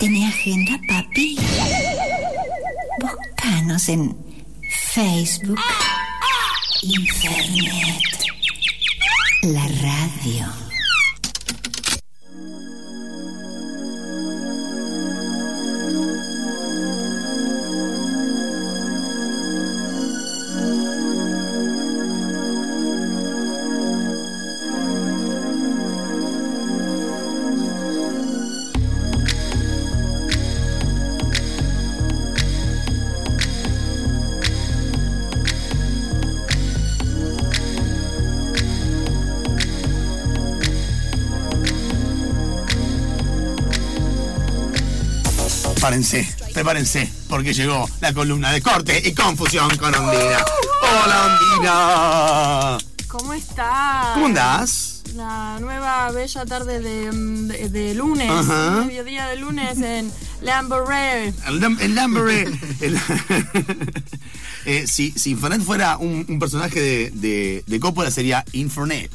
¿Tenés agenda, papi? Búscanos en Facebook, Internet, la radio. Prepárense, prepárense, porque llegó la columna de corte y confusión con Ondina. Hola, Ondina. ¿Cómo estás? ¿Cómo andás? La nueva bella tarde de, de- de lunes, Ajá. mediodía de lunes en Lamborghini. El, el Lambre. el- Eh, si, si Infernet fuera un, un personaje de, de, de Coppola sería Infernet.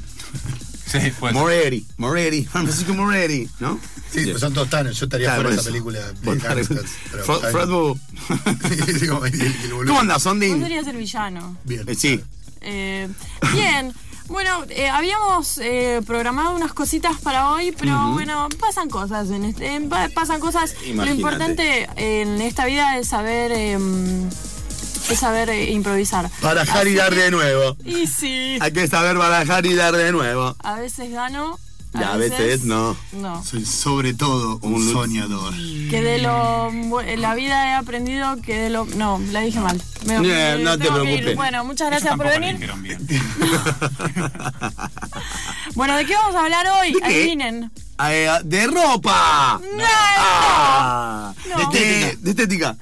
Sí, pues. Moretti, Moretti, Francisco Moretti, ¿no? Sí, pues son todos tanos. Yo estaría Claro, fuera de esa película. Fred-. ¿Cómo andás, Vos Ondin? serías el villano. Bien. Eh, sí. Eh, bien. Bueno, eh, habíamos eh, programado unas cositas para hoy, pero bueno, pasan cosas. En este, pasan cosas. Lo importante en esta vida es saber, em, es saber eh, improvisar. Barajar y dar de nuevo. Y sí, Hay que saber barajar y dar de nuevo. a veces gano. Y a veces no. No. Soy sobre todo un, Un- soñador. Que de lo. La vida he aprendido que de lo. No, la dije mal. Me- no te tengo que ir. preocupes. Bueno, muchas gracias por venir. dijeron bien. Bueno, ¿de qué vamos a hablar hoy? ¿De qué? Adivinen. Eh, de ropa. No, Ah, No. De, de estética.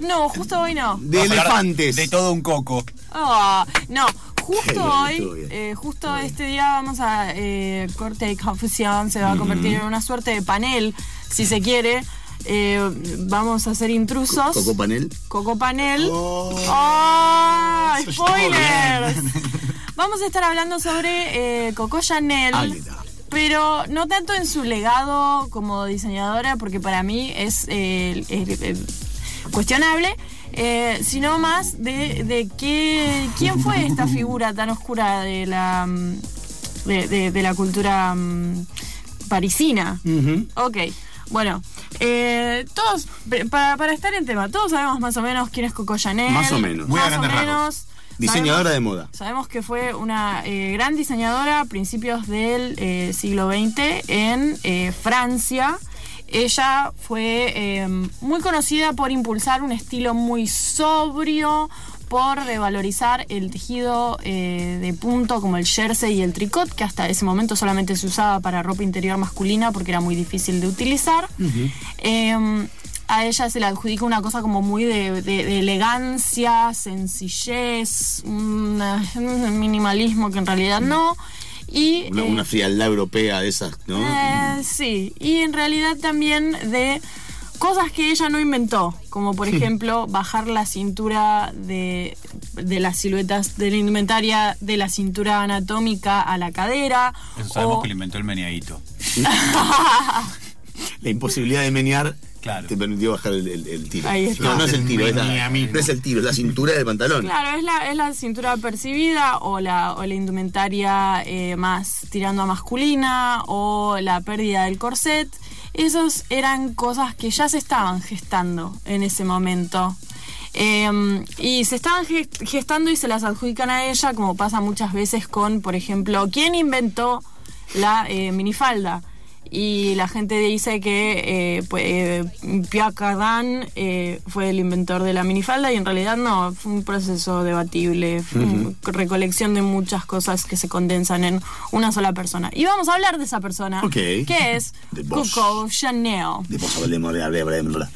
No, justo hoy no. De Vamos elefantes. De todo un coco. Ah, no, justo bien, hoy, eh, justo este día vamos a eh, corte y confusión, se va a convertir en una suerte de panel, si se quiere. Eh, vamos a hacer intrusos. Coco panel. Coco Panel. Oh. ¡Oh! ¡Spoilers! Vamos a estar hablando sobre eh, Coco Chanel. Pero no tanto en su legado como diseñadora, porque para mí es eh, el- el- el cuestionable, eh, sino más de, de qué, quién fue esta figura tan oscura de la, mm, de, de- de la cultura mm, parisina. Ujú. Ok, bueno, eh, todos, para, para estar en tema, todos sabemos más o menos quién es Coco Chanel. Más o menos. Muy a Más o menos. Diseñadora Sabemos- de moda. Sabemos que fue una eh, gran diseñadora a principios del eh, siglo XX en eh, Francia. Ella fue eh, muy conocida por impulsar un estilo muy sobrio, por revalorizar el tejido eh, de punto como el jersey y el tricot, que hasta ese momento solamente se usaba para ropa interior masculina porque era muy difícil de utilizar. Eh, a ella se le adjudica una cosa como muy de, de- de elegancia, sencillez, un minimalismo que en realidad no. Y, Una, eh, una frialdad europea de esas, ¿no? eh, sí, y en realidad también de cosas que ella no inventó, como por ejemplo bajar la cintura de, de las siluetas de la indumentaria de la cintura anatómica a la cadera. Eso sabemos o- que lo inventó el meneadito. La imposibilidad de menear Claro. te permitió bajar el, el- el tiro. Ahí está. No, no es el tiro, es la- no es el tiro, es la cintura del pantalón. Claro, es la, es la cintura percibida o la, o la indumentaria eh, más tirando a masculina o la pérdida del corset. Esos eran cosas que ya se estaban gestando en ese momento. Eh, y se estaban ge- gestando y se las adjudican a ella, como pasa muchas veces con, por ejemplo, ¿quién inventó la eh, minifalda? Y la gente dice que eh, pues, eh, Pierre Cardin eh, fue el inventor de la minifalda y en realidad no, fue un proceso debatible, fue una recolección de muchas cosas que se condensan en una sola persona. Y vamos a hablar de esa persona, que es. Coco Chanel. Hablemos, hablemos.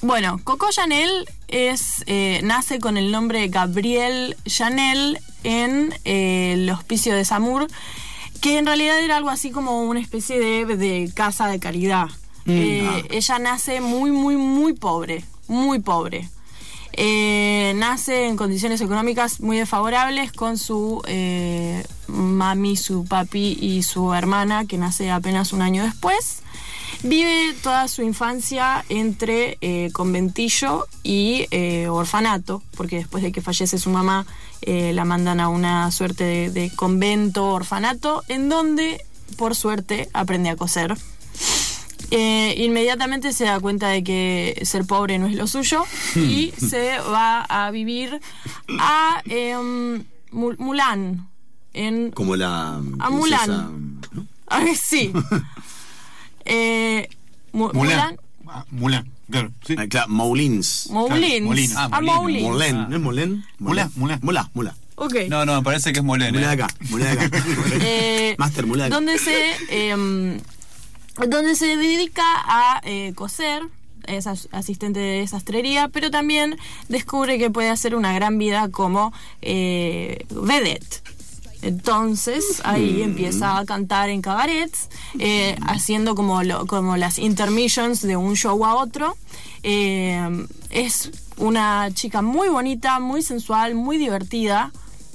Bueno, Coco Chanel es, eh, nace con el nombre de Gabriel Chanel en eh, el hospicio de Samur, que en realidad era algo así como una especie de, de casa de caridad. Eh, Ella nace muy, muy, muy pobre, muy pobre. Eh, nace en condiciones económicas muy desfavorables con su eh, mami, su papi y su hermana, que nace apenas un año después. Vive toda su infancia entre eh, conventillo y orfanato, porque después de que fallece su mamá, eh, la mandan a una suerte de, de convento, orfanato, en donde, por suerte, aprende a coser. Eh, inmediatamente se da cuenta de que ser pobre no es lo suyo y se va a vivir a em, Mu- Mulan. En, Como la. A princesa, Mulan. ¿no? Ah, sí. Eh, Mu- Mulan. Mulan. Ah, Mulan, claro. Sí. Ah, claro, Moulins. Moulins. Ah, a Molina. Moulins. ¿no es Molen? Mulá, mulá. Mulá, mulá. Ok. No, no, me parece que es Molén. Mulá ¿eh? de acá, de acá. Eh, Master acá. donde se em, donde se dedica a eh, coser es as- asistente de sastrería pero también descubre que puede hacer una gran vida como eh, vedette entonces ahí empieza a cantar en cabarets eh, haciendo como lo- como las intermissions de un show a otro Eh, es una chica muy bonita muy sensual muy divertida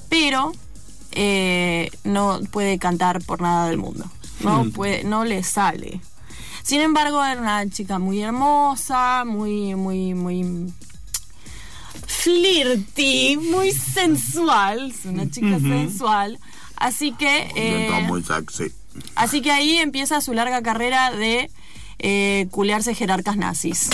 pero eh, no puede cantar por nada del mundo. No puede, no le sale. Sin embargo, era una chica muy hermosa, muy, muy, muy flirty, muy sensual. Es una chica sensual. Así que, eh, Está muy sexy. así que ahí empieza su larga carrera de eh, culearse jerarcas nazis.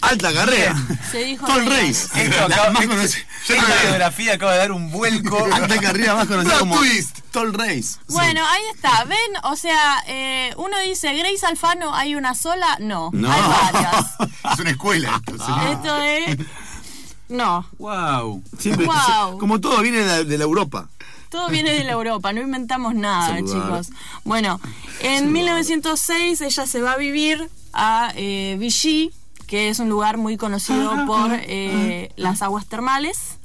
Alta carrera. Se dijo esto- conocida. Esta biografía acaba de dar un vuelco. Alta carrera más conocida como twist. Tall Race. Bueno, ahí está. ¿Ven? O sea, eh, uno dice, Grace Alfano, ¿hay una sola? No, No. hay varias. Es una escuela esto, señor. Esto es... No, wow. Siempre, Wow. Como todo viene de la, de la Europa. todo viene de la Europa, no inventamos nada, Saludar. chicos. Bueno, en 1906 ella se va a vivir a eh, Vichy, que es un lugar muy conocido por eh, las aguas termales.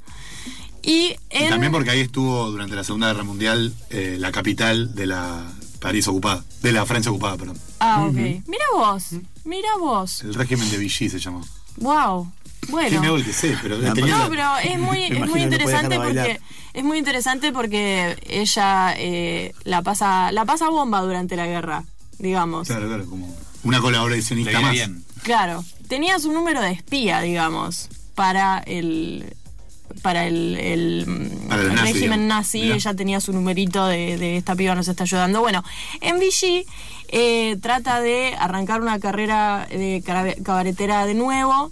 Y también porque ahí estuvo durante la Segunda Guerra Mundial eh, la capital de la París ocupada, de la Francia ocupada, perdón. Ah, ok. Mira vos, mira vos. El régimen de Vichy se llamó. Wow. Bueno. que sé, pero No, tenía- No, pero es muy, es muy no interesante porque es muy interesante porque ella eh, la pasa la pasa bomba durante la guerra, digamos. Claro, claro, como una colaboracionista más. bien. Claro, tenía su número de espía, digamos, para el para el, el, Para el el nazi, régimen nazi, Mirá. ella tenía su numerito de, de esta piba nos está ayudando. Bueno, en Vichy eh, trata de arrancar una carrera de cabaretera de nuevo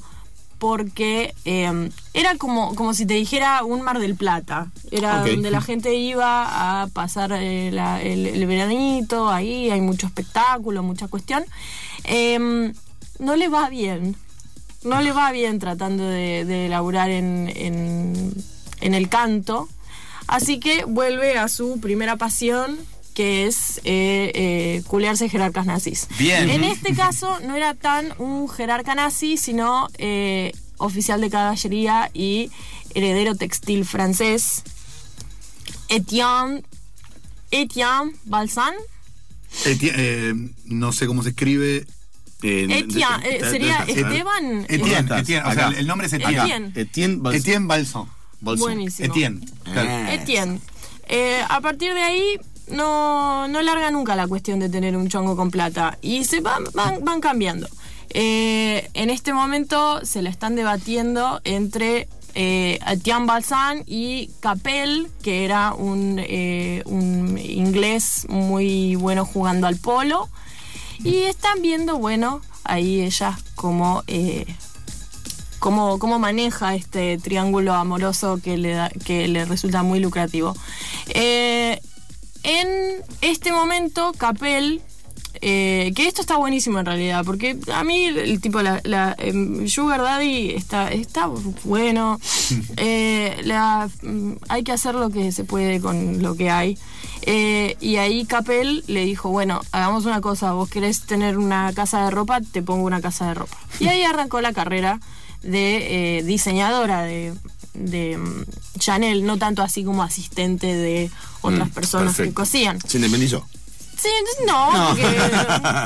porque eh, era como, como si te dijera un Mar del Plata. Era donde la gente iba a pasar eh, el, el veranito, ahí hay mucho espectáculo, mucha cuestión. Eh, no le va bien. No le va bien tratando de, de laburar en, en, en el canto. Así que vuelve a su primera pasión, que es eh, eh, culearse jerarcas nazis. Bien. En este caso no era tan un jerarca nazi, sino eh, oficial de caballería y heredero textil francés. Etienne, Etienne Balsan. Eti- eh, no sé cómo se escribe. Eh, Etienne, eh, sería. Esteban. Etienne? Etienne, o sea, el nombre es Etienne. Etienne. Etienne Balsam. Etienne Balsan. Buenísimo. Etienne. claro. Etienne. Eh, a partir de ahí no, no larga nunca la cuestión de tener un chongo con plata y se van, van, cambiando. Eh, en este momento se la están debatiendo entre eh, Etienne Balsan y Capel, que era un, eh, un inglés muy bueno jugando al polo. Y están viendo, bueno, ahí ella como eh, cómo, cómo maneja este triángulo amoroso que le, que le resulta muy lucrativo. En este momento, Capel, eh, que esto está buenísimo en realidad, porque a mí el tipo, la, la, em, Sugar Daddy está, está bueno, eh, la- mm, hay que hacer lo que se puede con lo que hay. Eh, y ahí Capel le dijo, bueno, hagamos una cosa, vos querés tener una casa de ropa, te pongo una casa de ropa. Y ahí arrancó la carrera de diseñadora de, de mm, Chanel, no tanto así como asistente de otras Mm, personas que cosían. Se independizó. Sí, no, porque-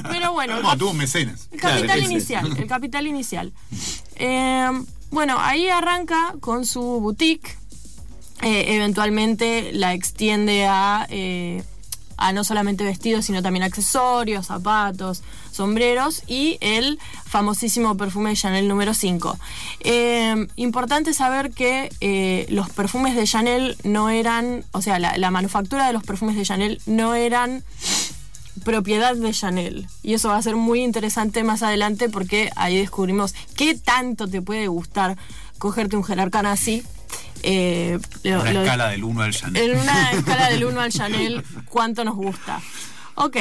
pero bueno, No, tuvo mecenas. el capital Claro, ese. inicial, el capital inicial. Eh, bueno, ahí arranca con su boutique. eh, eventualmente la extiende a eh, a no solamente vestidos, sino también accesorios, zapatos, sombreros y el famosísimo perfume Chanel número 5. Eh, importante saber que eh, los perfumes de Chanel no eran, o sea, la, manufactura de los perfumes de Chanel no eran propiedad de Chanel. Y eso va a ser muy interesante más adelante porque ahí descubrimos qué tanto te puede gustar cogerte un Gerarcana así. Eh, lo- Una lo- escala del 1 al Chanel. en una escala del 1 al Chanel, ¿cuánto nos gusta? Ok.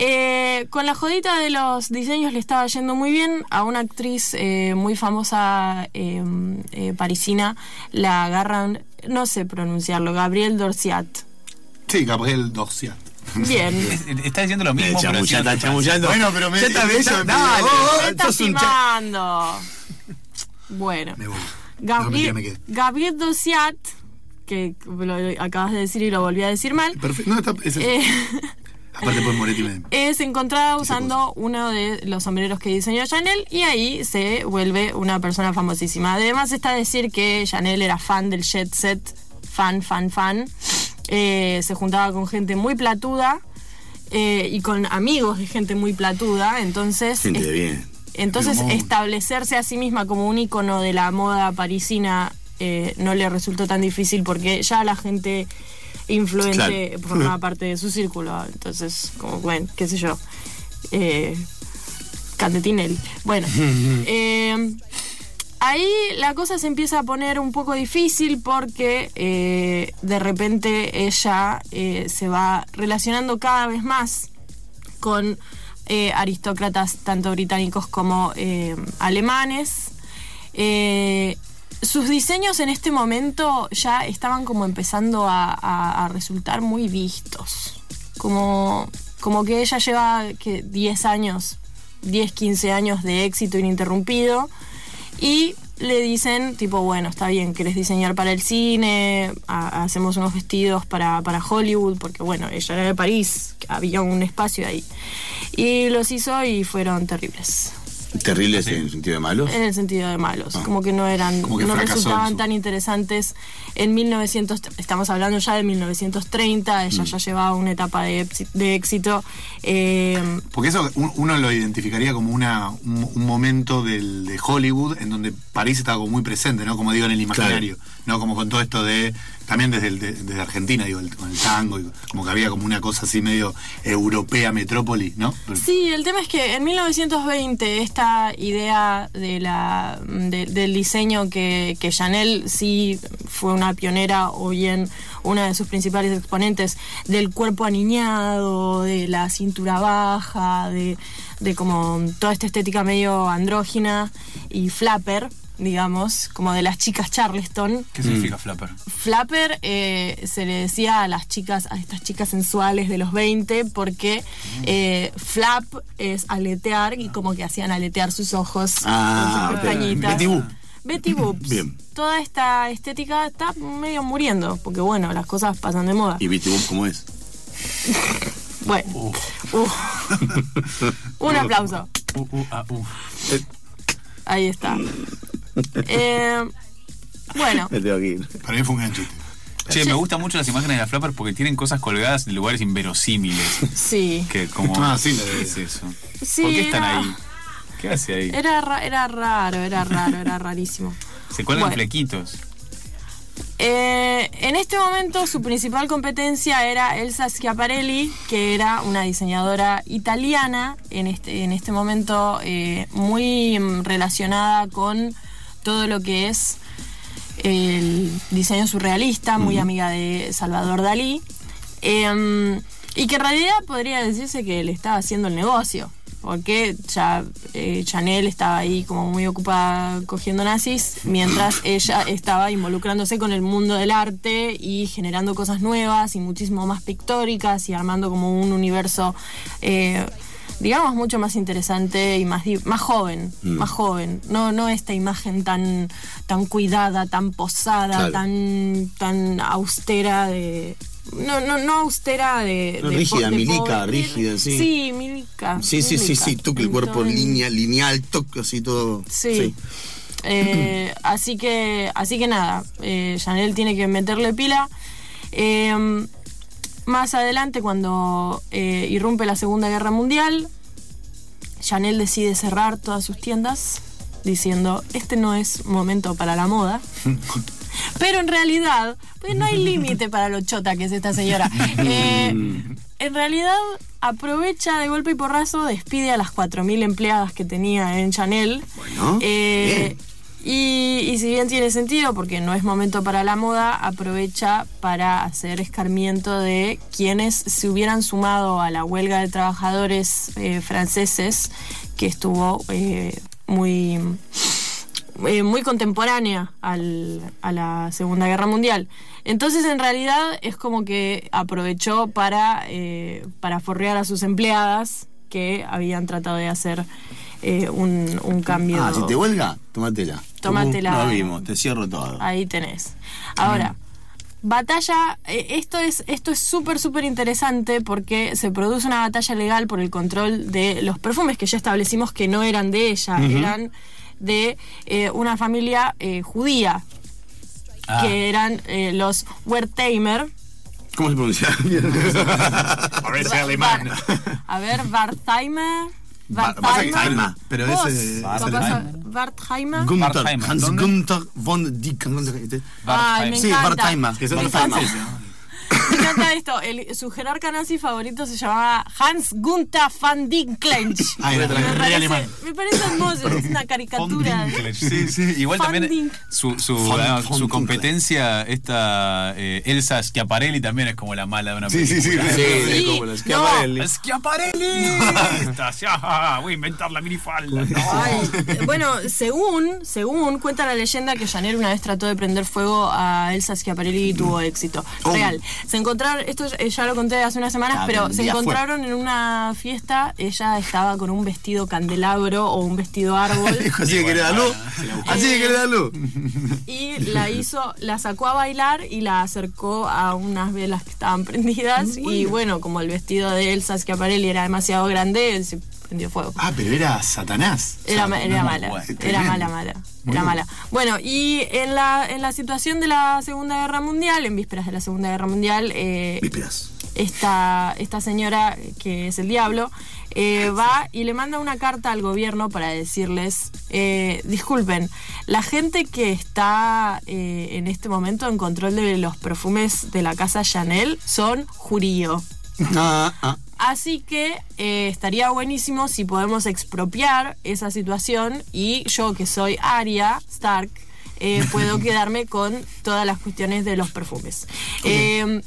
eh, con la jodita de los diseños le estaba yendo muy bien a una actriz eh, muy famosa eh, eh, parisina, la agarran, no sé pronunciarlo, Gabriel Dorciat. Sí, Gabriel Dorciat. Bien. Está diciendo lo mismo, pero está chamullando. Bueno, pero me- Ya está dale. Oh, Me está sos un cha- timando. Bueno. Me voy. Gabriel, No. Gabriel Dorciat, que lo acabas de decir y lo volví a decir mal, Perfecto. No, está, es eso. eh, Aparte, pues Moretti me. es encontrada usando uno de los sombreros que diseñó Chanel y ahí se vuelve una persona famosísima. Además está decir que Chanel era fan del jet set, fan, fan, fan. Eh, se juntaba con gente muy platuda eh, y con amigos de gente muy platuda, entonces... Gente es- de bien. Entonces, establecerse a sí misma como un icono de la moda parisina eh, no le resultó tan difícil porque ya la gente influente Claro. formaba parte de su círculo. Entonces, como, bueno, qué sé yo. Eh, Candetinelli. Bueno, eh, ahí la cosa se empieza a poner un poco difícil porque eh, de repente ella eh, se va relacionando cada vez más con eh, aristócratas tanto británicos como eh, alemanes. Eh, sus diseños en este momento ya estaban como empezando a, resultar muy vistos. Como, como que ella lleva que 10 años, 10, 15 años de éxito ininterrumpido y le dicen tipo, bueno, está bien, querés diseñar para el cine, ha- hacemos unos vestidos para, para Hollywood, porque bueno, ella era de París, había un espacio ahí. Y los hizo y fueron terribles. Terribles en el sentido de malos. En el sentido de malos, como que no eran, Como que no resultaban tan interesantes. En 1900, estamos hablando ya de 1930, ella ya llevaba una etapa de, de éxito. eh, Porque eso un- uno lo identificaría como una, un, un momento del, de Hollywood en donde París estaba como muy presente, ¿no? Como digo, en el imaginario, ¿no? Como con todo esto de. También desde, el- de- desde Argentina, digo, con el tango, y como que había como una cosa así medio europea, metrópoli, ¿no? Sí, el tema es que en 1920 esta idea de la, de- del diseño que, que Chanel sí fue una pionera o bien una de sus principales exponentes del cuerpo aniñado, de la cintura baja, de, de como toda esta estética medio andrógina y flapper, digamos, como de las chicas Charleston. ¿Qué significa flapper? Flapper eh, se le decía a las chicas, a estas chicas sensuales de los 20, porque eh, flap es aletear y como que hacían aletear sus ojos Ah, con sus pestañitas. Betty Boop. Betty Boobs. Bien. Toda esta estética está medio muriendo, porque bueno, las cosas pasan de moda. ¿Y viste vos cómo es? Bueno, Uf. un aplauso. Uh, uh, ah, uh. Ahí está. Eh, bueno, Me tengo que ir. Para mí fue un gran chiste. Che, me gustan mucho las imágenes de la flapper porque tienen cosas colgadas en lugares inverosímiles. sí. Que como. Ah, sí, ¿Qué es eso? Sí, ¿Por qué están era- ahí? ¿Qué hace ahí? Era, ra- era raro, era raro, era rarísimo. Se cuelgan Bueno. flequitos. Eh, en este momento su principal competencia era Elsa Schiaparelli, que era una diseñadora italiana, en este, en este momento eh, muy mm, relacionada con todo lo que es el diseño surrealista, muy amiga de Salvador Dalí, eh, y que en realidad podría decirse que le estaba haciendo el negocio, porque ya eh, Chanel estaba ahí como muy ocupada cogiendo nazis, mientras ella estaba involucrándose con el mundo del arte y generando cosas nuevas y muchísimo más pictóricas y armando como un universo... eh, digamos mucho más interesante y más más joven, más joven, no no esta imagen tan tan cuidada, tan posada, Claro. tan tan austera de no no no austera de, No, de rígida, de milica, pobre- rígida, sí. Sí, milica. Sí, sí, sí, milica. sí. Tú que el cuerpo línea, lineal, toque así todo. Sí. Eh, así que, así que nada, eh, Chanel tiene que meterle pila. Eh, más adelante, cuando eh, irrumpe la Segunda Guerra Mundial, Chanel decide cerrar todas sus tiendas diciendo, este no es momento para la moda. Pero en realidad, pues no hay límite para lo chota que es esta señora. Eh, en realidad aprovecha de golpe y porrazo, despide a las 4.000 empleadas que tenía en Chanel. Bueno, Eh, y, si bien tiene sentido, porque no es momento para la moda, aprovecha para hacer escarmiento de quienes se hubieran sumado a la huelga de trabajadores eh, franceses, que estuvo eh, muy, eh, muy contemporánea a la Segunda Guerra Mundial. Entonces, en realidad, es como que aprovechó para, para forrear a sus empleadas que habían tratado de hacer eh, un, un cambio. Ah, si te huelga, tómatela. Tómatela. Lo vimos, te cierro todo. Ahí tenés. Ahora, batalla, eh, esto es esto es súper, súper interesante porque se produce una batalla legal por el control de los perfumes que ya establecimos que no eran de ella, eran de eh, una familia eh, judía, Ah. que eran eh, los Wertheimer. ¿Cómo se pronuncia? A ver, alemán. Bar- a ver, Wertheimer. Bar- Wertheimer. Wertheimer. Pero ese-. Gunther. Hans. Gunther von Dick. Ay, me Sí. Que. ¿No? Me encanta esto. El, su jerarca nazi favorito se llamaba Hans Gunther van Dinklench. Ah, era me, re parece, alemán. me parece hermoso, es una caricatura. Sí, sí. Igual también su, su, ah, su competencia, esta eh, Elsa Schiaparelli también es como la mala de una Sí, sí, sí. película. Sí, Sí, como no. Schiaparelli. ¡Schiaparelli! Esta, ya, voy a inventar la minifalda. No. Ay, bueno, según, según cuenta la leyenda que Chanel una vez trató de prender fuego a Elsa Schiaparelli y tuvo éxito. Real. Encontraron, esto eh, ya lo conté hace unas semanas, Ah, pero se fue. encontraron en una fiesta, ella estaba con un vestido candelabro o un vestido árbol. Dijo, así que quiere dar luz. Así que quiere dar luz. y la hizo, la sacó a bailar y la acercó a unas velas que estaban prendidas y bueno, como el vestido de Elsa Schiaparelli era demasiado grande, se prendió fuego. Ah, pero era Satanás. Era, mala, era mala, mala, Muy era mala. Bueno, y en la, en la situación de la Segunda Guerra Mundial, en vísperas de la Segunda Guerra Mundial, eh, Vísperas. esta, esta señora, que es el diablo, eh, va y le manda una carta al gobierno para decirles, eh, disculpen, la gente que está eh, en este momento en control de los perfumes de la casa Chanel son jurío. Ah, ah. Así que eh, estaría buenísimo si podemos expropiar esa situación y yo que soy Arya Stark eh, puedo quedarme con todas las cuestiones de los perfumes. Eh,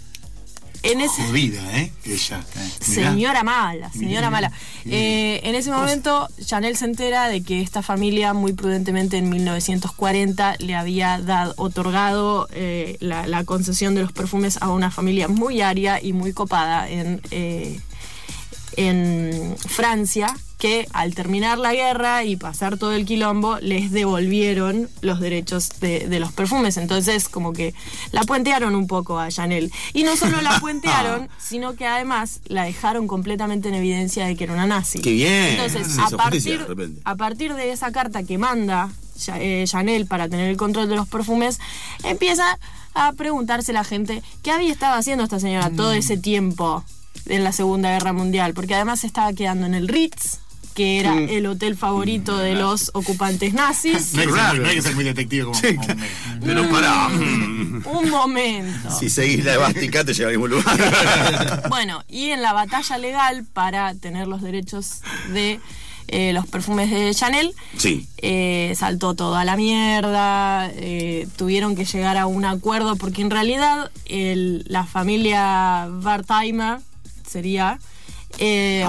en ese, Jodida, ¿eh? Ella. Señora mala, señora mala. En ese momento, Chanel se entera de que esta familia, muy prudentemente en 1940, le había dado, otorgado la, la concesión de los perfumes a una familia muy aria y muy copada en, en Francia, que al terminar la guerra y pasar todo el quilombo, les devolvieron los derechos de, de los perfumes. Entonces, como que la puentearon un poco a Chanel. Y no solo la puentearon, sino que además la dejaron completamente en evidencia de que era una nazi. Qué bien. Entonces, a partir, a partir de esa carta que manda eh, Chanel para tener el control de los perfumes, empieza a preguntarse la gente qué había estado haciendo esta señora todo ese tiempo en la Segunda Guerra Mundial, porque además se estaba quedando en el Ritz, que era el hotel favorito de los ocupantes nazis. No hay, que ser, Raro. muy- no hay que ser muy detective como. Sí, como- Pero mm. Un momento. Si seguís la evástica te lleva al mismo lugar. Bueno, y en la batalla legal para tener los derechos de eh, los perfumes de Chanel, Sí. eh, saltó todo a la mierda, eh, tuvieron que llegar a un acuerdo, porque en realidad el- la familia Wertheimer sería... eh,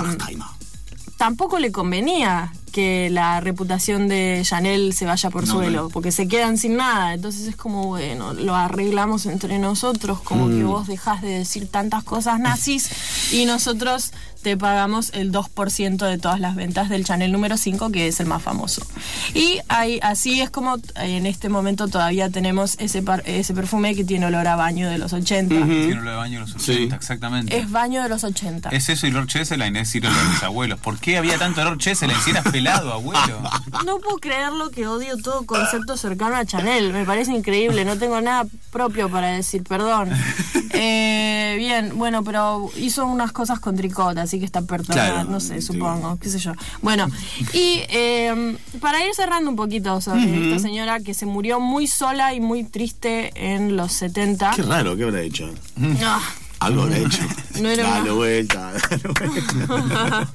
tampoco le convenía que la reputación de Chanel se vaya por No, suelo, no. porque se quedan sin nada. Entonces es como, bueno, lo arreglamos entre nosotros, como que vos dejás de decir tantas cosas nazis y nosotros te pagamos el 2% de todas las ventas del Chanel número 5, que es el más famoso. Y ahí, así es como en este momento todavía tenemos ese, par- ese perfume que tiene olor a baño de los 80. Tiene lo de baño de los 80, Sí. exactamente. Es baño de los 80. Es eso y Lord Cheselain, es ir a los de mis abuelos. ¿Por qué había tanto Lord Cheselain si eras abuelo? No puedo creerlo que odio todo concepto cercano a Chanel. Me parece increíble. No tengo nada propio para decir, perdón. Eh, bien, bueno, pero hizo unas cosas con tricot, así que está perdonada, Claro, no sé, sí. supongo, qué sé yo. Bueno, y eh, para ir cerrando un poquito sobre esta señora que se murió muy sola y muy triste en los 70. Qué raro, ¿qué habrá hecho? Ah, Algo habrá hecho. No era dale una- vuelta, dale vuelta.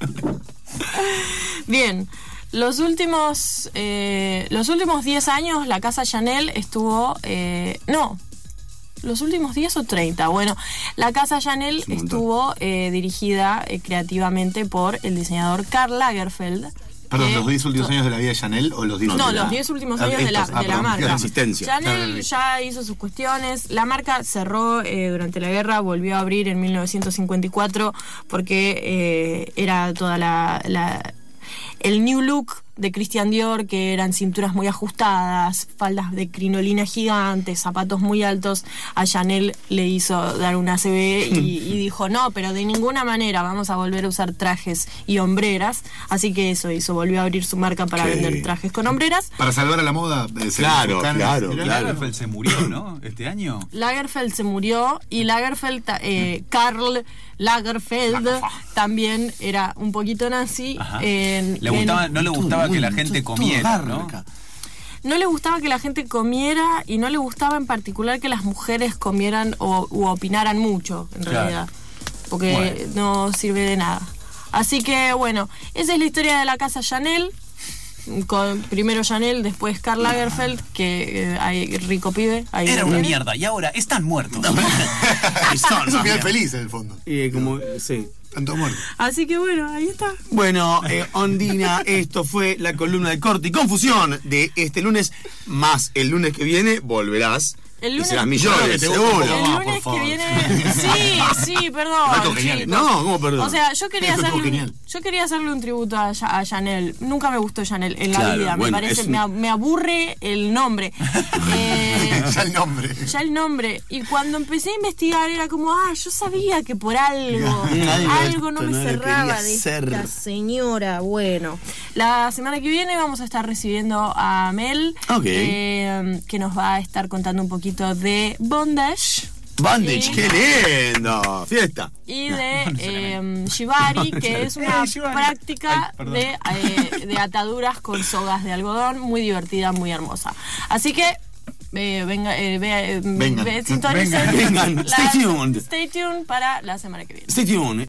Bien, los últimos, eh, los últimos 10 años la casa Chanel estuvo, eh, no, los últimos 10 o 30. Bueno, la casa Chanel estuvo eh, dirigida eh, creativamente por el diseñador Karl Lagerfeld. Perdón, que- ¿los 10 últimos años de la vida de Chanel o los 10 No, los 10 últimos Ah, años de la, ah, de la perdón, marca. de la existencia. Chanel ya hizo sus cuestiones. La marca cerró eh, durante la guerra, volvió a abrir en 1954 porque eh, era toda la, la- el new look de Christian Dior, que eran cinturas muy ajustadas, faldas de crinolina gigantes, zapatos muy altos. A Chanel le hizo dar una CB y, y dijo, no, pero de ninguna manera vamos a volver a usar trajes y hombreras. Así que eso hizo, volvió a abrir su marca para vender trajes con hombreras. Para salvar a la moda. eh, Claro, claro, claro. Lagerfeld se murió, ¿no? Este año. Lagerfeld se murió y Lagerfeld, eh, Karl Lagerfeld también era un poquito nazi. En- Le gustaba, en- no le gustaba que la gente comiera, ¿no? no le gustaba que la gente comiera y no le gustaba en particular que las mujeres comieran o u opinaran mucho, en Claro. realidad. Porque no sirve de nada. Así que bueno, esa es la historia de la casa Chanel. Con primero Chanel, después Karl Lagerfeld, que eh, hay rico pibe. ahí Era una mierda y ahora están muertos. Y son, Es un final ¿no? feliz en el fondo. Y como, sí. Tanto muerto. Así que bueno, ahí está. Bueno, eh, Ondina, esto fue la columna de corte y confusión de este lunes, más el lunes que viene volverás. El y lunes- serás Claro millones, seguro. El lunes por que viene. Sí, sí, perdón. No, ¿cómo perdón? O sea, yo quería genial. Yo quería hacerle un tributo a, a Chanel. Nunca me gustó Chanel en la Claro, vida. bueno, me parece, un- me, aburre el nombre. Eh, ya el nombre. ya el nombre. Y cuando empecé a investigar era como, ah, yo sabía que por algo, Algo no me no cerraba de esta señora. Bueno, la semana que viene vamos a estar recibiendo a Mel, Ok. eh, que nos va a estar contando un poquito de bondage. Bandage, qué lindo. Fiesta. y de eh, Shibari, que es una Eh, práctica Ay, de, eh, de ataduras con sogas de algodón, muy divertida, muy hermosa. Así que eh, venga, eh, eh, Vengan. Vengan. Stay tuned. Stay tuned para la semana que viene. Stay tuned.